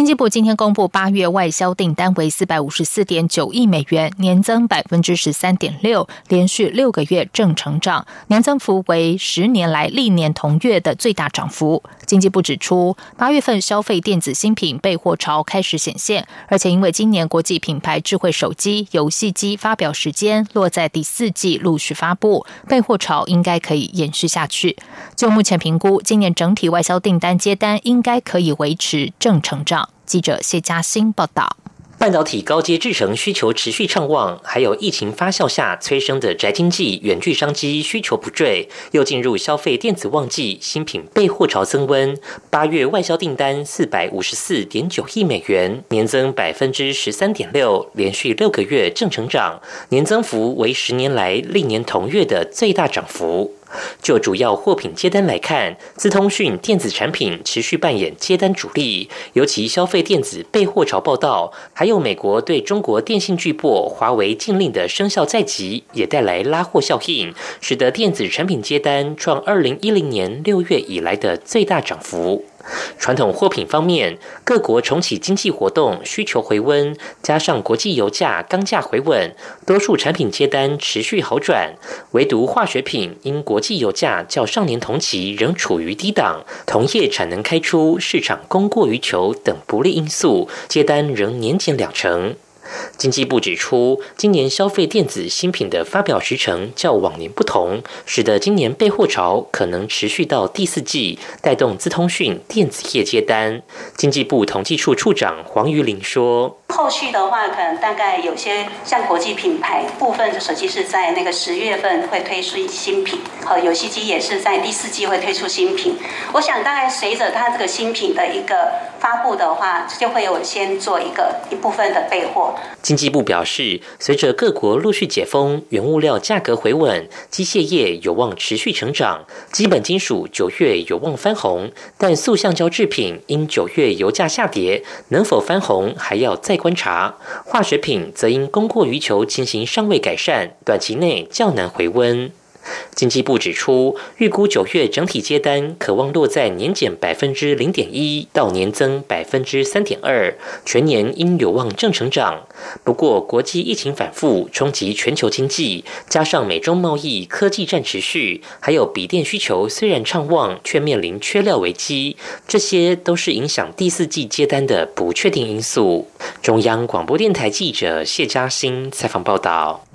经济部今天公布，八月外销订单为四百五十四点九亿美元，年增百分之十三点六，连续六个月正成长，年增幅为十年来历年同月的最大涨幅。经济部指出，八月份消费电子新品备货潮开始显现，而且因为今年国际品牌智慧手机、游戏机发表时间落在第四季陆续发布，备货潮应该可以延续下去。就目前评估，今年整体外销订单接单应该可以维持正成长。记者谢嘉欣报道。半导体高阶制程需求持续畅旺，还有疫情发酵下催生的宅经济、远距商机需求不坠，又进入消费电子旺季，新品备货潮增温。八月外销订单四百五十四点九亿美元，年增百分之十三点六，连续六个月正成长，年增幅为十年来历年同月的最大涨幅。就主要货品接单来看，资通讯电子产品持续扮演接单主力，尤其消费电子备货潮报道，还有美国对中国电信巨擘华为禁令的生效在即，也带来拉货效应，使得电子产品接单创二零一零年六月以来的最大涨幅。传统货品方面，各国重启经济活动，需求回温，加上国际油价、钢价回稳，多数产品接单持续好转。唯独化学品因国际油价较上年同期仍处于低档，同业产能开出、市场供过于求等不利因素，接单仍年减两成。经济部指出，今年消费电子新品的发表时程较往年不同，使得今年备货潮可能持续到第四季，带动资通讯电子业接单。经济部统计处处长黄瑜玲说：“后续的话，可能大概有些像国际品牌部分的手机是在那个十月份会推出新品，和游戏机也是在第四季会推出新品。我想大概随着它这个新品的一个发布的话，就会有先做一个一部分的备货。”经济部表示，随着各国陆续解封，原物料价格回稳，机械业有望持续成长。基本金属九月有望翻红，但塑橡胶制品因九月油价下跌，能否翻红还要再观察。化学品则因供过于求情形尚未改善，短期内较难回温。经济部指出，预估九月整体接单可望落在年减百分之零点一到年增百分之三点二，全年应有望正成长。不过，国际疫情反复冲击全球经济，加上美中贸易、科技战持续，还有笔电需求虽然畅旺，却面临缺料危机，这些都是影响第四季接单的不确定因素。中央广播电台记者谢嘉欣采访报道。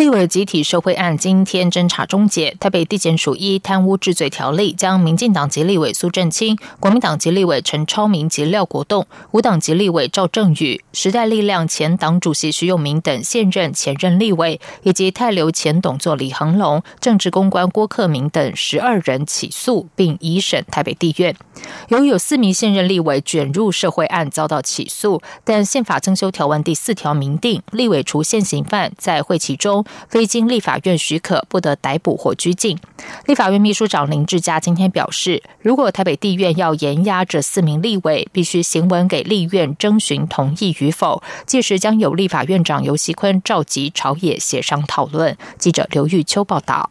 立委集体受贿案今天侦查终结，台北地检署依贪污治罪条例，将民进党籍立委苏振清、国民党籍立委陈超明及廖国栋、无党籍立委赵正宇、时代力量前党主席徐永明等现任、前任立委，以及泰流前董座李恒龙、政治公关郭克明等十二人起诉，并移审台北地院。由于有四名现任立委卷入社会案遭到起诉，但宪法增修条文第四条明定，立委除现行犯在会期中。非经立法院许可，不得逮捕或拘禁。立法院秘书长林志佳今天表示，如果台北地院要严压这四名立委，必须行文给立院征询同意与否，届时将由立法院长游锡坤召集朝野协商讨论。记者刘玉秋报道。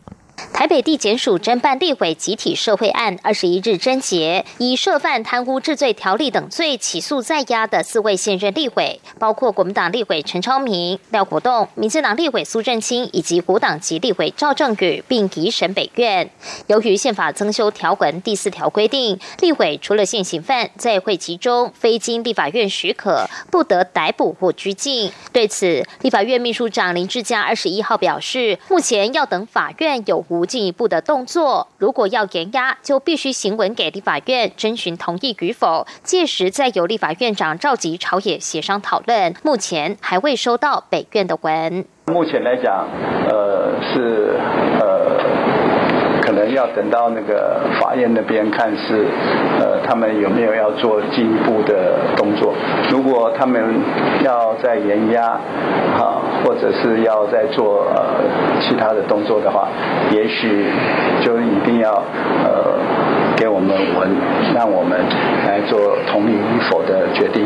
台北地检署侦办立委集体受贿案，二十一日侦结，以涉犯贪污治罪条例等罪起诉在押的四位现任立委，包括国民党立委陈超明、廖国栋、民进党立委苏振清以及国党籍立委赵正宇，并移审北院。由于宪法增修条文第四条规定，立委除了现行犯在会期中非经立法院许可，不得逮捕或拘禁。对此，立法院秘书长林志嘉二十一号表示，目前要等法院有。无进一步的动作，如果要严压，就必须行文给立法院征询同意与否，届时再由立法院长召集朝野协商讨论。目前还未收到北院的文。目前来讲，呃，是要。等到那个法院那边看是，呃，他们有没有要做进一步的动作。如果他们要再延压，啊，或者是要再做呃其他的动作的话，也许就一定要呃给我们文，让我们来做同意与否的决定。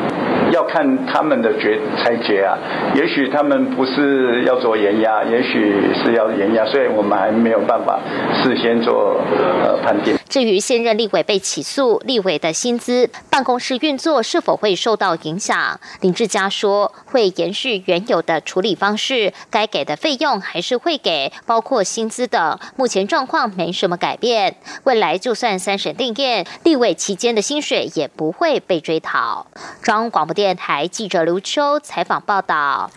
要看他们的决裁决啊，也许他们不是要做延压，也许是要延压，所以我们还没有办法事先做呃判定。至于现任立委被起诉，立委的薪资、办公室运作是否会受到影响？林志嘉说，会延续原有的处理方式，该给的费用还是会给，包括薪资等。目前状况没什么改变，未来就算三审定验，立委期间的薪水也不会被追讨。中央广播电台记者刘秋采访报道。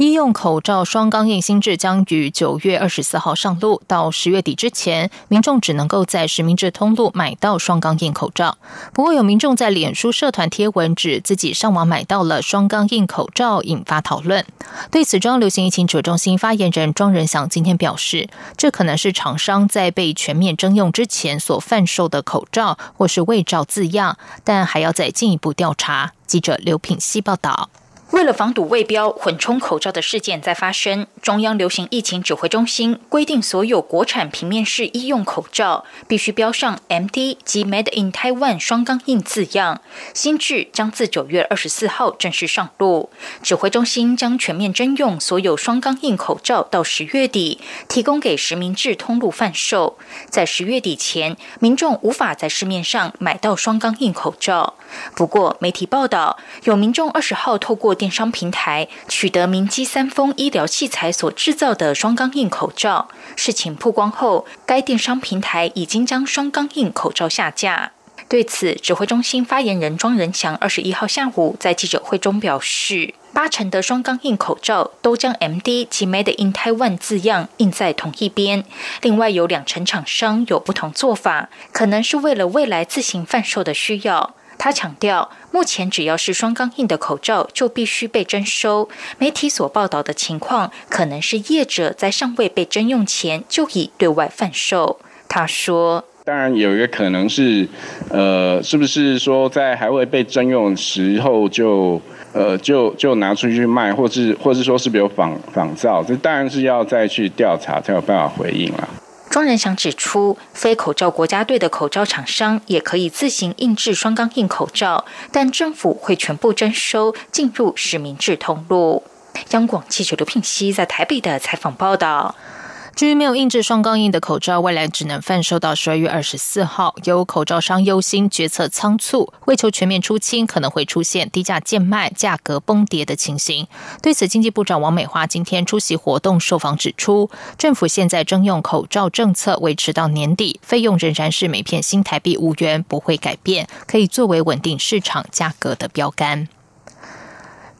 医用口罩双钢印新制将于九月二十四号上路，到十月底之前，民众只能够在实名制通路买到双钢印口罩。不过，有民众在脸书社团贴文指自己上网买到了双钢印口罩，引发讨论。对此，中流行疫情指挥中心发言人庄仁祥今天表示，这可能是厂商在被全面征用之前所贩售的口罩，或是伪造字样，但还要再进一步调查。记者刘品希报道。为了防堵未标混充口罩的事件再发生，中央流行疫情指挥中心规定，所有国产平面式医用口罩必须标上 “MD” 及 “Made in Taiwan” 双钢印字样。新制将自九月二十四号正式上路。指挥中心将全面征用所有双钢印口罩，到十月底提供给实名制通路贩售。在十月底前，民众无法在市面上买到双钢印口罩。不过，媒体报道有民众二十号透过电商平台取得明基三丰医疗器材所制造的双钢印口罩。事情曝光后，该电商平台已经将双钢印口罩下架。对此，指挥中心发言人庄仁祥二十一号下午在记者会中表示，八成的双钢印口罩都将 “MD” 及 “Made in Taiwan” 字样印在同一边。另外有两成厂商有不同做法，可能是为了未来自行贩售的需要。他强调，目前只要是双钢印的口罩就必须被征收。媒体所报道的情况，可能是业者在尚未被征用前就已对外贩售。他说：“当然有一个可能是，呃，是不是说在还未被征用时候就，呃，就就拿出去卖，或是或是说是不是有仿仿造？这当然是要再去调查才有办法回应了。”庄仁祥指出，非口罩国家队的口罩厂商也可以自行印制双钢印口罩，但政府会全部征收，进入实名制通路。央广记者刘聘熙在台北的采访报道。至于没有印制双钢印的口罩，未来只能贩售到十二月二十四号。有口罩商忧心决策仓促，为求全面出清，可能会出现低价贱卖、价格崩跌的情形。对此，经济部长王美花今天出席活动受访指出，政府现在征用口罩政策维持到年底，费用仍然是每片新台币五元，不会改变，可以作为稳定市场价格的标杆。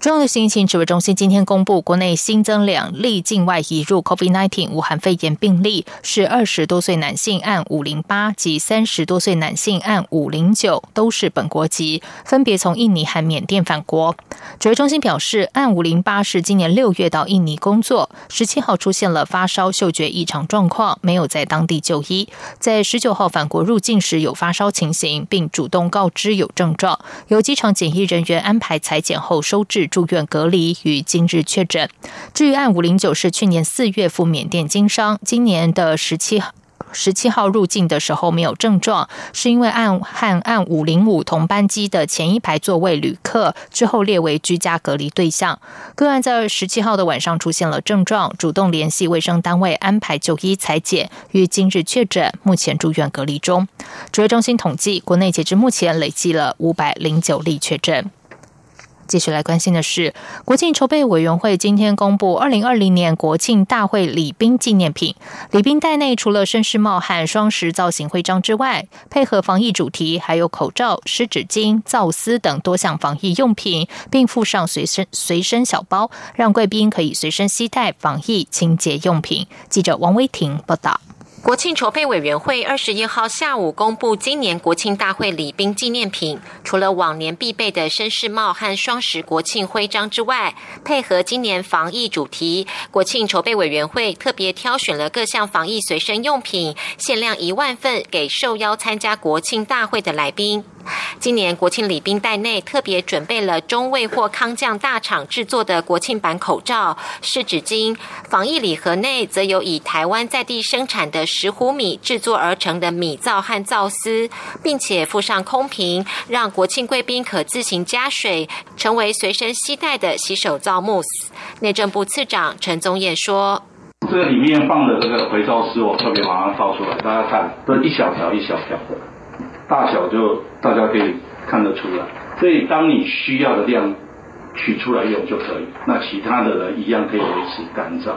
中央的疫情指挥中心今天公布，国内新增两例境外移入 COVID-19 武汉肺炎病例，是二十多岁男性案五零八及三十多岁男性案五零九，都是本国籍，分别从印尼和缅甸返国。指挥中心表示，案五零八是今年六月到印尼工作，十七号出现了发烧、嗅觉异常状况，没有在当地就医，在十九号返国入境时有发烧情形，并主动告知有症状，由机场检疫人员安排裁剪后收治。住院隔离与今日确诊。至于案五零九是去年四月赴缅甸经商，今年的十七号十七号入境的时候没有症状，是因为案和案五零五同班机的前一排座位旅客之后列为居家隔离对象。个案在十七号的晚上出现了症状，主动联系卫生单位安排就医裁剪，于今日确诊，目前住院隔离中。指挥中心统计，国内截至目前累计了五百零九例确诊。继续来关心的是，国庆筹备委员会今天公布二零二零年国庆大会礼宾纪念品。礼宾袋内除了绅士帽和双十造型徽章之外，配合防疫主题，还有口罩、湿纸巾、皂丝等多项防疫用品，并附上随身随身小包，让贵宾可以随身携带防疫清洁用品。记者王威婷报道。国庆筹备委员会二十一号下午公布今年国庆大会礼宾纪念品，除了往年必备的绅士帽和双十国庆徽章之外，配合今年防疫主题，国庆筹备委员会特别挑选了各项防疫随身用品，限量一万份给受邀参加国庆大会的来宾。今年国庆礼宾袋内特别准备了中卫或康匠大厂制作的国庆版口罩、湿纸巾，防疫礼盒内则有以台湾在地生产的石斛米制作而成的米皂和皂丝，并且附上空瓶，让国庆贵宾可自行加水，成为随身携带的洗手皂慕斯。内政部次长陈宗彦说：“这个里面放的这个肥皂丝，我特别把它倒出来，大家看，都一小条一小条的。”大小就大家可以看得出来，所以当你需要的量取出来用就可以，那其他的人一样可以维持干燥。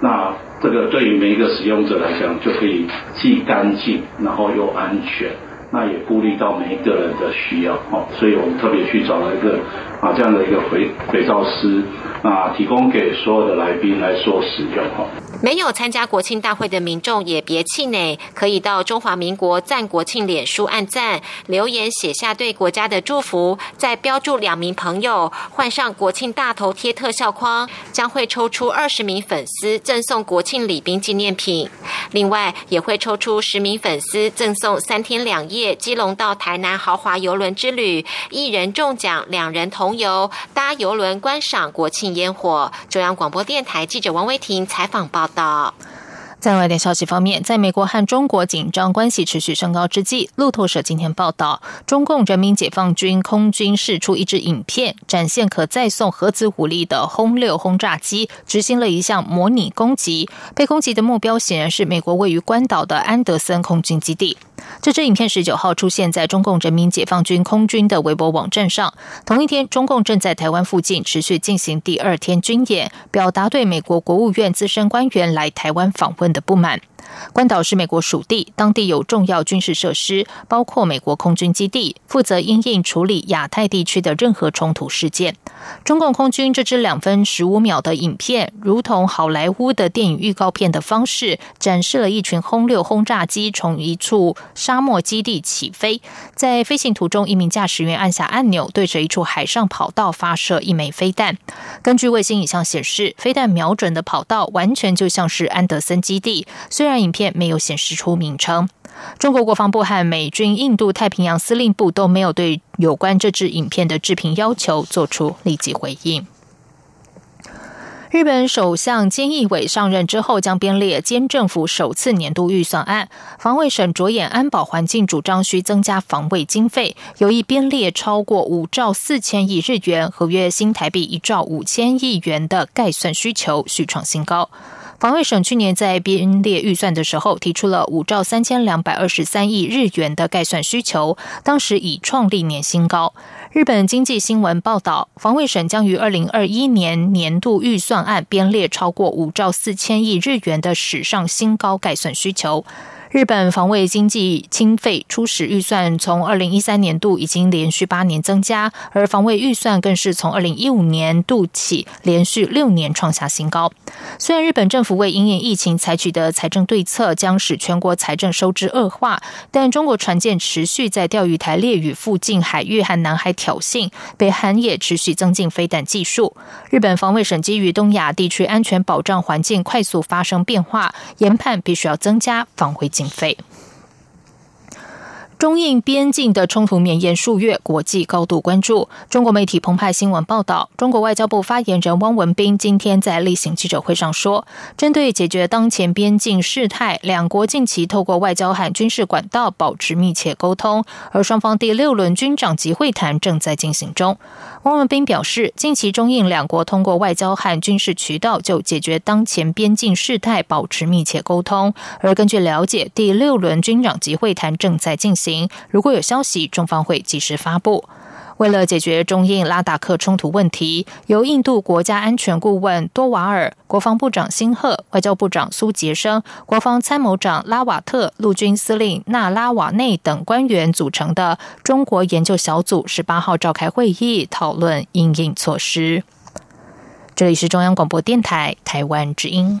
那这个对于每一个使用者来讲，就可以既干净，然后又安全。那也顾虑到每一个人的需要，哦，所以我们特别去找了一个啊这样的一个肥肥皂师，啊提供给所有的来宾来做使用，哈。没有参加国庆大会的民众也别气馁，可以到中华民国赞国庆脸书按赞，留言写下对国家的祝福，再标注两名朋友，换上国庆大头贴特效框，将会抽出二十名粉丝赠送国庆礼宾纪念品。另外，也会抽出十名粉丝赠送三天两夜基隆到台南豪华游轮之旅，一人中奖，两人同游，搭游轮观赏国庆烟火。中央广播电台记者王威婷采访报。道。在外电消息方面，在美国和中国紧张关系持续升高之际，路透社今天报道，中共人民解放军空军释出一支影片，展现可再送核子武力的轰六轰炸机执行了一项模拟攻击，被攻击的目标显然是美国位于关岛的安德森空军基地。这支影片十九号出现在中共人民解放军空军的微博网站上。同一天，中共正在台湾附近持续进行第二天军演，表达对美国国务院资深官员来台湾访问的不满。关岛是美国属地，当地有重要军事设施，包括美国空军基地，负责因应处理亚太地区的任何冲突事件。中共空军这支两分十五秒的影片，如同好莱坞的电影预告片的方式，展示了一群轰六轰炸机从一处沙漠基地起飞，在飞行途中，一名驾驶员按下按钮，对着一处海上跑道发射一枚飞弹。根据卫星影像显示，飞弹瞄准的跑道完全就像是安德森基地，虽然。影片没有显示出名称。中国国防部和美军印度太平洋司令部都没有对有关这支影片的制评要求做出立即回应。日本首相菅义伟上任之后，将编列菅政府首次年度预算案。防卫省着眼安保环境，主张需增加防卫经费，有意编列超过五兆四千亿日元，合约新台币一兆五千亿元的概算需求，续创新高。防卫省去年在编列预算的时候，提出了五兆三千两百二十三亿日元的概算需求，当时已创历年新高。日本经济新闻报道，防卫省将于二零二一年年度预算案编列超过五兆四千亿日元的史上新高概算需求。日本防卫经济经费初始预算从二零一三年度已经连续八年增加，而防卫预算更是从二零一五年度起连续六年创下新高。虽然日本政府为应疫情采取的财政对策将使全国财政收支恶化，但中国船舰持续在钓鱼台列屿附近海域和南海挑衅，北韩也持续增进飞弹技术。日本防卫省基于东亚地区安全保障环境快速发生变化，研判必须要增加防卫。经费。中印边境的冲突绵延数月，国际高度关注。中国媒体澎湃新闻报道，中国外交部发言人汪文斌今天在例行记者会上说，针对解决当前边境事态，两国近期透过外交和军事管道保持密切沟通，而双方第六轮军长级会谈正在进行中。汪文斌表示，近期中印两国通过外交和军事渠道就解决当前边境事态保持密切沟通。而根据了解，第六轮军长级会谈正在进行，如果有消息，中方会及时发布。为了解决中印拉达克冲突问题，由印度国家安全顾问多瓦尔、国防部长辛赫、外交部长苏杰生、国防参谋长拉瓦特、陆军司令纳拉瓦内等官员组成的中国研究小组，十八号召开会议，讨论应应措施。这里是中央广播电台台湾之音。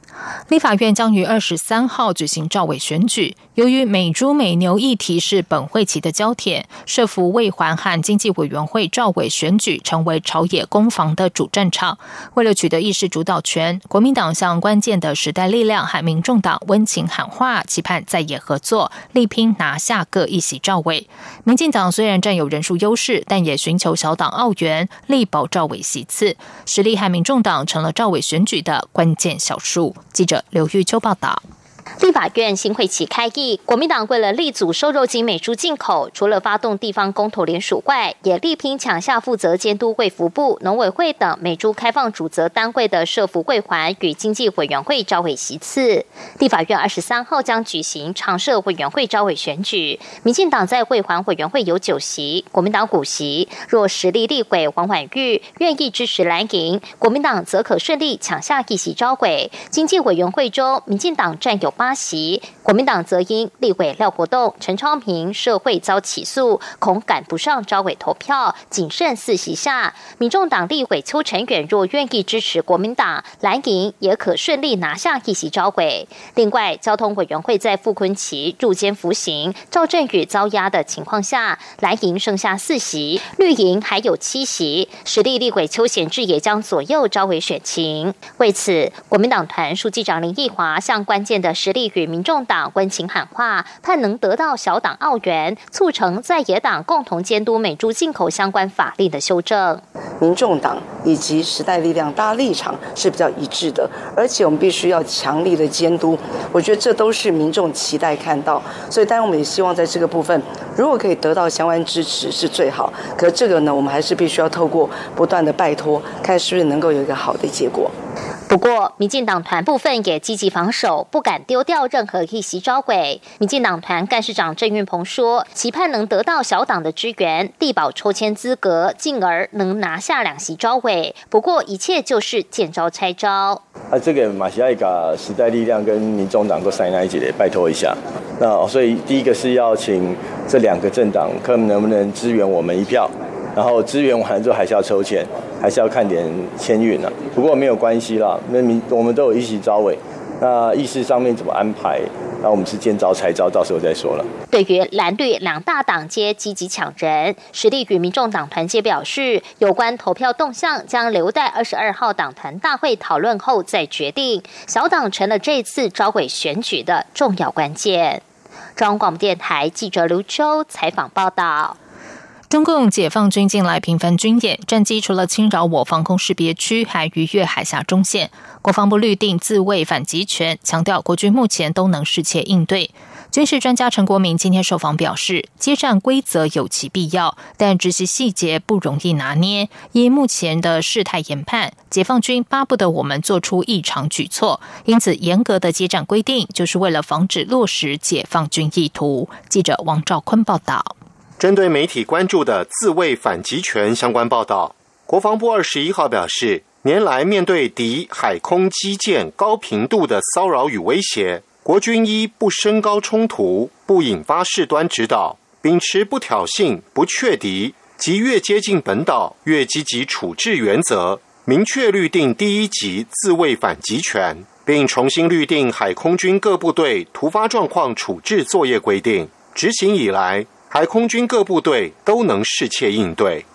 立法院将于二十三号举行赵委选举。由于美猪美牛议题是本会期的焦点，社福卫环和经济委员会赵委选举成为朝野攻防的主战场。为了取得议事主导权，国民党向关键的时代力量和民众党温情喊话，期盼在野合作，力拼拿下各一席赵委。民进党虽然占有人数优势，但也寻求小党澳元，力保赵委席次。实力和民众党成了赵委选举的关键小数。记者刘玉秋报道。立法院新会期开议，国民党为了力阻瘦肉精美猪进口，除了发动地方公投联署外，也力拼抢下负责监督卫福部、农委会等美猪开放主责单位的社福会环与经济委员会招委席次。立法院二十三号将举行常设委员会招委选举，民进党在会环委员会有九席，国民党五席。若实力立委黄婉玉愿意支持蓝营，国民党则可顺利抢下一席招委。经济委员会中，民进党占有巴西。国民党则因立委廖国栋、陈昌平社会遭起诉，恐赶不上招委投票，仅剩四席下。民众党立委邱成远若愿意支持国民党，蓝营也可顺利拿下一席招委。另外，交通委员会在傅昆奇入监服刑、赵振宇遭压的情况下，蓝营剩下四席，绿营还有七席。实力立委邱显志也将左右招委选情。为此，国民党团书记长林奕华向关键的实力。与民众党温情喊话，盼能得到小党澳元，促成在野党共同监督美猪进口相关法令的修正。民众党以及时代力量，大立场是比较一致的，而且我们必须要强力的监督。我觉得这都是民众期待看到，所以当然我们也希望在这个部分，如果可以得到相关支持是最好。可这个呢，我们还是必须要透过不断的拜托，看是不是能够有一个好的结果。不过，民进党团部分也积极防守，不敢丢掉任何一席招委。民进党团干事长郑运鹏说：“期盼能得到小党的支援，地保抽签资格，进而能拿下两席招委。不过，一切就是见招拆招。”啊，这个马西爱噶时代力量跟民众党都塞在一起的，拜托一下。那所以第一个是要请这两个政党，看能不能支援我们一票。然后支援完了之后还是要抽签，还是要看点签运呢。不过没有关系啦，那民我们都有一席招委，那议事上面怎么安排，那我们是见招拆招，到时候再说了。对于蓝绿两大党皆积极抢人，实力与民众党团结表示，有关投票动向将留待二十二号党团大会讨论后再决定。小党成了这次招委选举的重要关键。中央广播电台记者刘秋采访报道。中共解放军近来频繁军演，战机除了侵扰我防空识别区，还逾越海峡中线。国防部律定自卫反击权，强调国军目前都能适切应对。军事专家陈国民今天受访表示，接战规则有其必要，但执行细节不容易拿捏。因目前的事态研判，解放军巴不得我们做出异常举措，因此严格的接战规定，就是为了防止落实解放军意图。记者王兆坤报道。针对媒体关注的自卫反击权相关报道，国防部二十一号表示，年来面对敌海空基建高频度的骚扰与威胁，国军一不升高冲突，不引发事端指导，秉持不挑衅、不确敌，即越接近本岛越积极处置原则，明确律定第一级自卫反击权，并重新律定海空军各部队突发状况处置作业规定。执行以来。海空军各部队都能适切应对。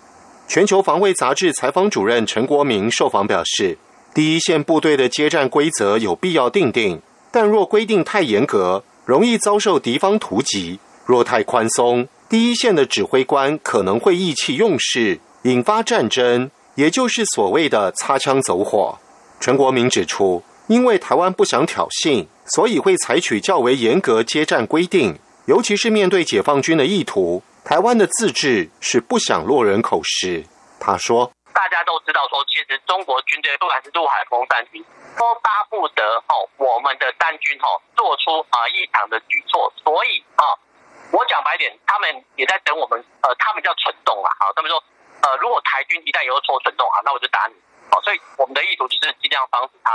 全球防卫杂志采访主任陈国明受访表示，第一线部队的接战规则有必要定定，但若规定太严格，容易遭受敌方突击；若太宽松，第一线的指挥官可能会意气用事，引发战争，也就是所谓的擦枪走火。陈国明指出，因为台湾不想挑衅，所以会采取较为严格接战规定。尤其是面对解放军的意图，台湾的自治是不想落人口实。他说：“大家都知道，说其实中国军队不管是陆海空三军，都巴不得哦我们的三军哦做出啊异常的举措。所以啊，我讲白点，他们也在等我们。呃，他们叫蠢动啊。好，他们说，呃，如果台军一旦有错蠢动啊，那我就打你。好，所以我们的意图就是尽量防止他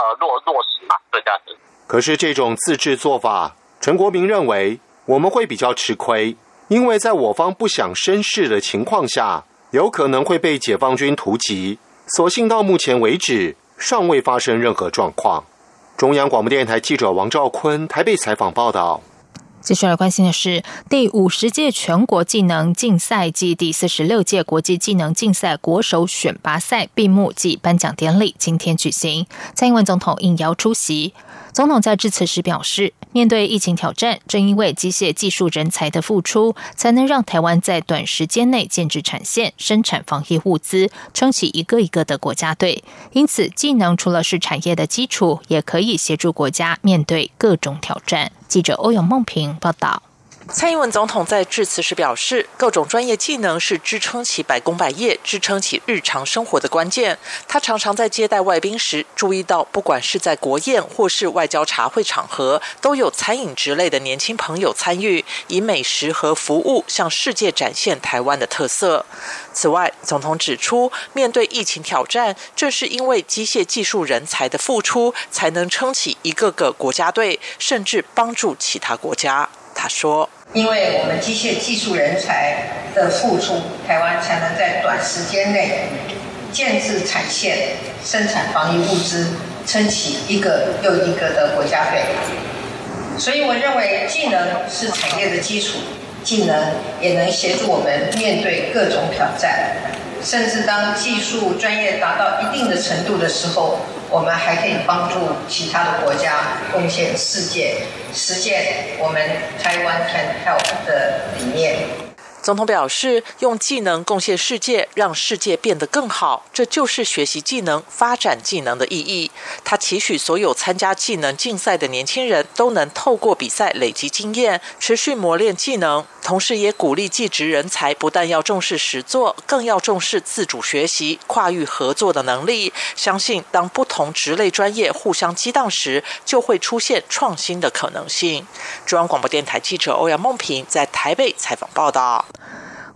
呃落落实嘛，对这样子。”可是这种自治做法，陈国民认为我们会比较吃亏，因为在我方不想生事的情况下，有可能会被解放军突击。所幸到目前为止，尚未发生任何状况。中央广播电台记者王兆坤台北采访报道。接下来关心的是，第五十届全国技能竞赛暨第四十六届国际技能竞赛国手选拔赛闭幕暨颁奖典礼今天举行，蔡英文总统应邀出席。总统在致辞时表示，面对疫情挑战，正因为机械技术人才的付出，才能让台湾在短时间内建制产线、生产防疫物资，撑起一个一个的国家队。因此，技能除了是产业的基础，也可以协助国家面对各种挑战。记者欧阳梦平报道。蔡英文总统在致辞时表示，各种专业技能是支撑起百工百业、支撑起日常生活的关键。他常常在接待外宾时，注意到不管是在国宴或是外交茶会场合，都有餐饮之类的年轻朋友参与，以美食和服务向世界展现台湾的特色。此外，总统指出，面对疫情挑战，正是因为机械技术人才的付出，才能撑起一个个国家队，甚至帮助其他国家。他说。因为我们机械技术人才的付出，台湾才能在短时间内建制产线、生产防疫物资，撑起一个又一个的国家队。所以，我认为技能是产业的基础，技能也能协助我们面对各种挑战。甚至当技术专业达到一定的程度的时候，我们还可以帮助其他的国家贡献世界，实现我们台湾 can help 的理念。总统表示，用技能贡献世界，让世界变得更好，这就是学习技能、发展技能的意义。他期许所有参加技能竞赛的年轻人都能透过比赛累积经验，持续磨练技能。同时，也鼓励技职人才不但要重视实作，更要重视自主学习、跨域合作的能力。相信，当不同职类专业互相激荡时，就会出现创新的可能性。中央广播电台记者欧阳梦平在台北采访报道。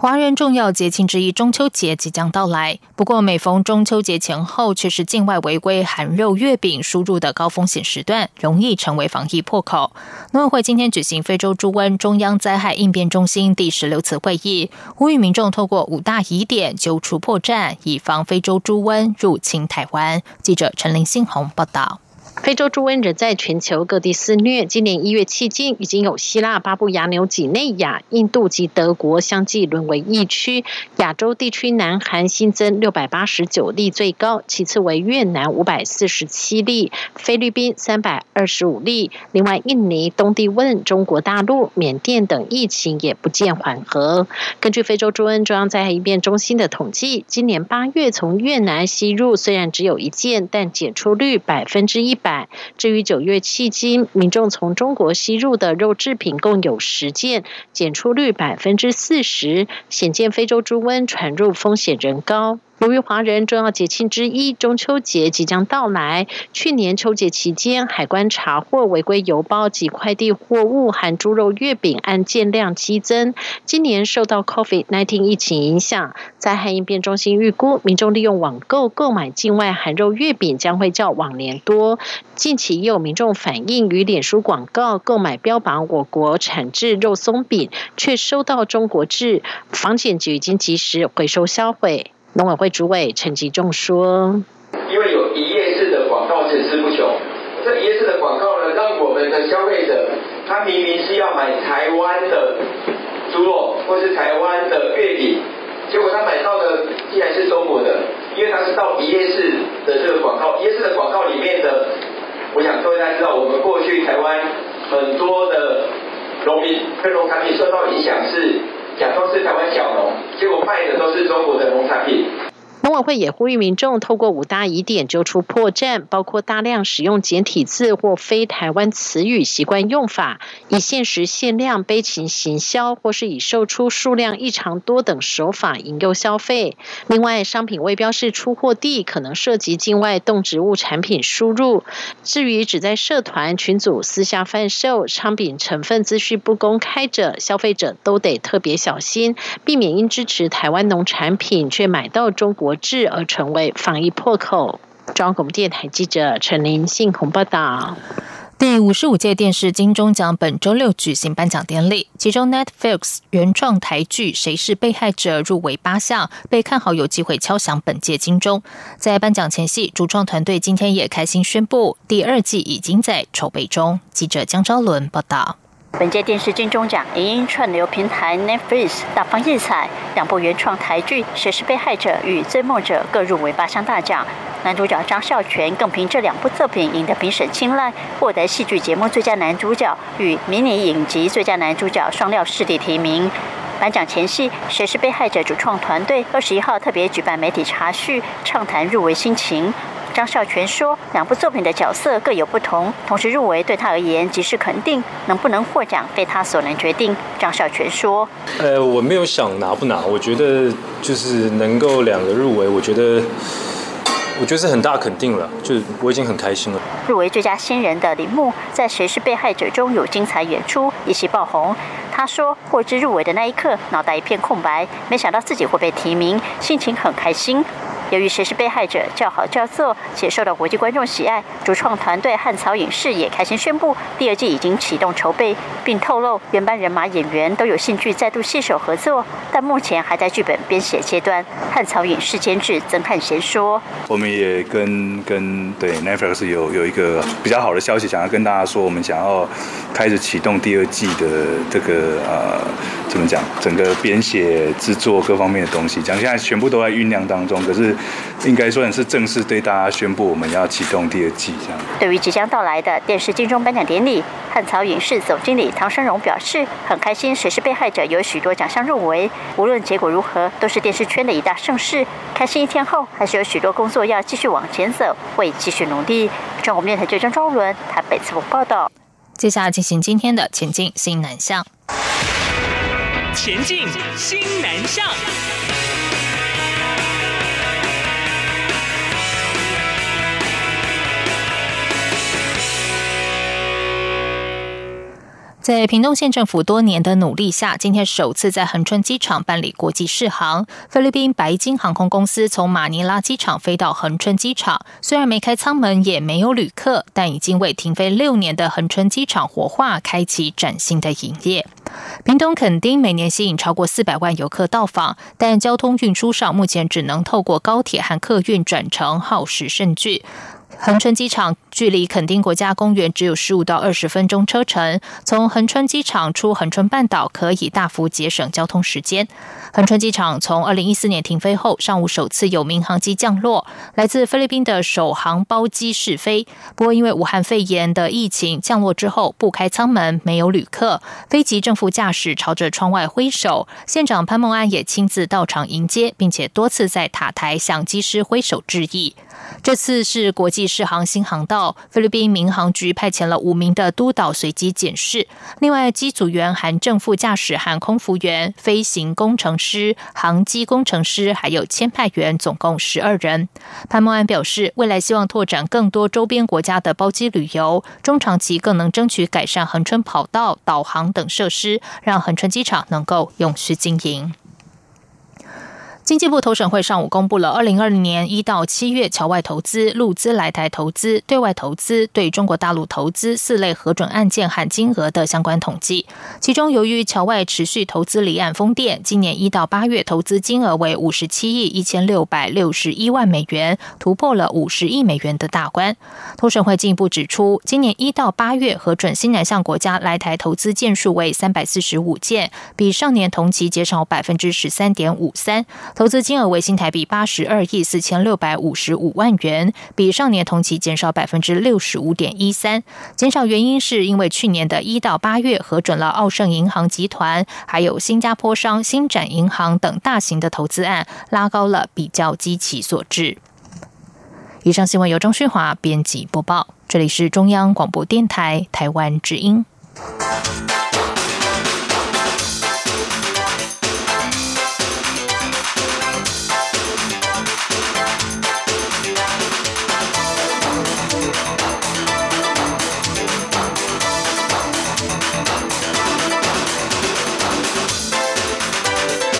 华人重要节庆之一中秋节即将到来，不过每逢中秋节前后，却是境外违规含肉月饼输入的高风险时段，容易成为防疫破口。农委会今天举行非洲猪瘟中央灾害应变中心第十六次会议，呼吁民众透过五大疑点揪出破绽，以防非洲猪瘟入侵台湾。记者陈林新红报道。非洲猪瘟仍在全球各地肆虐。今年一月迄今，已经有希腊、巴布亚纽几内亚、印度及德国相继沦为疫区。亚洲地区，南韩新增六百八十九例最高，其次为越南五百四十七例，菲律宾三百二十五例。另外，印尼、东帝汶、中国大陆、缅甸等疫情也不见缓和。根据非洲猪瘟中央灾害应变中心的统计，今年八月从越南吸入虽然只有一件，但检出率百分之一百。至于九月迄今，民众从中国吸入的肉制品共有十件，检出率百分之四十，显见非洲猪瘟传入风险仍高。由于华人重要节庆之一中秋节即将到来，去年秋节期间海关查获违规邮包及快递货物含猪肉月饼案件量激增。今年受到 COVID-19 疫情影响，在海应变中心预估，民众利用网购购买境外含肉月饼将会较往年多。近期也有民众反映，与脸书广告购买标榜我国产制肉松饼，却收到中国制，防检局已经及时回收销毁。农委会主委陈吉仲说：“因为有一页式的广告层出不穷，这一页式的广告呢，让我们的消费者，他明明是要买台湾的猪肉或是台湾的月饼，结果他买到的竟然是中国的，因为他是到一页式的这个广告，一页式的广告里面的，我想各位大家知道，我们过去台湾很多的农民跟农产品受到影响是。”假装是台湾小农，结果卖的都是中国的农产品。农委会也呼吁民众透过五大疑点揪出破绽，包括大量使用简体字或非台湾词语习惯用法，以限时限量悲情行销，或是以售出数量异常多等手法引诱消费。另外，商品未标示出货地可能涉及境外动植物产品输入。至于只在社团群组私下贩售商品成分资讯不公开者，消费者都得特别小心，避免因支持台湾农产品却买到中国。制而成为防疫破口。中央广播电台记者陈琳信鸿报道。第五十五届电视金钟奖本周六举行颁奖典礼，其中 Netflix 原创台剧《谁是被害者》入围八项，被看好有机会敲响本届金钟。在颁奖前夕，主创团队今天也开心宣布，第二季已经在筹备中。记者江昭伦报道。本届电视金钟奖，影音串流平台 Netflix 大放异彩，两部原创台剧《谁是被害者》与《追梦者》各入围八项大奖。男主角张孝全更凭这两部作品赢得评审青睐，获得戏剧节目最佳男主角与迷你影集最佳男主角双料视帝提名。颁奖前夕，《谁是被害者》主创团队二十一号特别举办媒体茶叙，畅谈入围心情。张孝全说，两部作品的角色各有不同，同时入围对他而言即是肯定，能不能获奖非他所能决定。张孝全说：“呃，我没有想拿不拿，我觉得就是能够两个入围，我觉得。”我觉得是很大肯定了，就我已经很开心了。入围最佳新人的李牧，在《谁是被害者》中有精彩演出，一起爆红。他说，获知入围的那一刻，脑袋一片空白，没想到自己会被提名，心情很开心。由于谁是被害者叫好叫座，且受到国际观众喜爱，主创团队汉草影视也开心宣布，第二季已经启动筹备，并透露原班人马演员都有兴趣再度携手合作，但目前还在剧本编写阶段。汉草影视监制曾汉贤说：“我们也跟跟对 Netflix 有有一个比较好的消息，想要跟大家说，我们想要开始启动第二季的这个呃，怎么讲，整个编写制作各方面的东西，讲现在全部都在酝酿当中，可是。”应该算是正式对大家宣布，我们要启动第二季这样。对于即将到来的电视金钟颁奖典礼，汉草影视总经理唐生荣表示，很开心，谁是被害者有许多奖项入围，无论结果如何，都是电视圈的一大盛事。开心一天后，还是有许多工作要继续往前走，会继续努力。中国电台记者张昭伦台北采访报道。接下来进行今天的前进新南向。前进新南向。在屏东县政府多年的努力下，今天首次在恒春机场办理国际试航。菲律宾白金航空公司从马尼拉机场飞到恒春机场，虽然没开舱门，也没有旅客，但已经为停飞六年的恒春机场活化，开启崭新的营业。屏东垦丁每年吸引超过四百万游客到访，但交通运输上目前只能透过高铁和客运转乘，耗时甚巨。恒春机场距离垦丁国家公园只有十五到二十分钟车程，从恒春机场出恒春半岛可以大幅节省交通时间。恒春机场从二零一四年停飞后，上午首次有民航机降落，来自菲律宾的首航包机试飞。不过因为武汉肺炎的疫情，降落之后不开舱门，没有旅客，飞机正副驾驶朝着窗外挥手，县长潘孟安也亲自到场迎接，并且多次在塔台向机师挥手致意。这次是国际试航新航道，菲律宾民航局派遣了五名的督导随机检视，另外机组员含正副驾驶、含空服员、飞行工程师、航机工程师，还有签派员，总共十二人。潘孟安表示，未来希望拓展更多周边国家的包机旅游，中长期更能争取改善恒春跑道、导航等设施，让恒春机场能够永续经营。经济部投审会上午公布了二零二零年一到七月侨外投资、陆资来台投资、对外投资、对中国大陆投资四类核准案件和金额的相关统计。其中，由于侨外持续投资离岸风电，今年一到八月投资金额为五十七亿一千六百六十一万美元，突破了五十亿美元的大关。投审会进一步指出，今年一到八月核准新南向国家来台投资件数为三百四十五件，比上年同期减少百分之十三点五三。投资金额为新台币八十二亿四千六百五十五万元，比上年同期减少百分之六十五点一三。减少原因是因为去年的一到八月核准了澳盛银行集团、还有新加坡商新展银行等大型的投资案，拉高了比较基期所致。以上新闻由张旭华编辑播报，这里是中央广播电台台湾之音。